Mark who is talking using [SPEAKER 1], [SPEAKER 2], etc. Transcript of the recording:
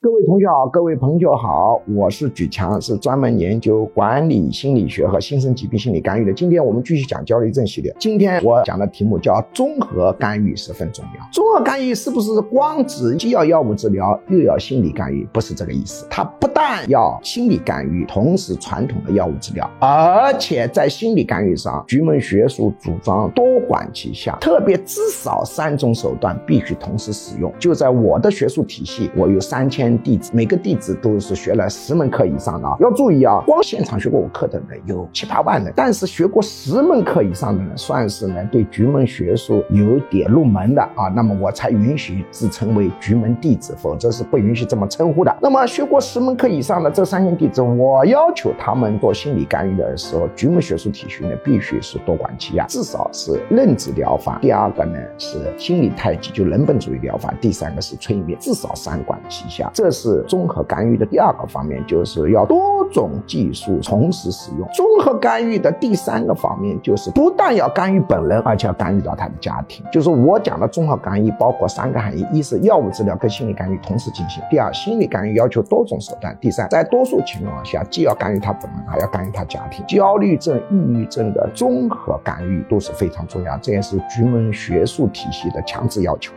[SPEAKER 1] 各位同学好，各位朋友好，我是举强，是专门研究管理心理学和新生疾病心理干预的。今天我们继续讲焦虑症系列。今天我讲的题目叫综合干预十分重要。综合干预是不是光指既要药物治疗又要心理干预？不是这个意思。它不但要心理干预，同时传统的药物治疗，而且在心理干预上，局门学术主张多管齐下，特别至少三种手段必须同时使用。就在我的学术体系，我有三千。弟子每个弟子都是学了十门课以上的啊，要注意啊，光现场学过我课的人有七八万人，但是学过十门课以上的人，算是呢对局门学术有点入门的啊，那么我才允许自称为局门弟子，否则是不允许这么称呼的。那么学过十门课以上的这三千弟子，我要求他们做心理干预的时候，局门学术体系呢必须是多管齐下，至少是认知疗法，第二个呢是心理太极，就人本主义疗法，第三个是催眠，至少三管齐下。这是综合干预的第二个方面，就是要多种技术同时使用。综合干预的第三个方面，就是不但要干预本人，而且要干预到他的家庭。就是我讲的综合干预包括三个含义：一是药物治疗跟心理干预同时进行；第二，心理干预要求多种手段；第三，在多数情况下，既要干预他本人，还要干预他家庭。焦虑症、抑郁症的综合干预都是非常重要，这也是局门学术体系的强制要求。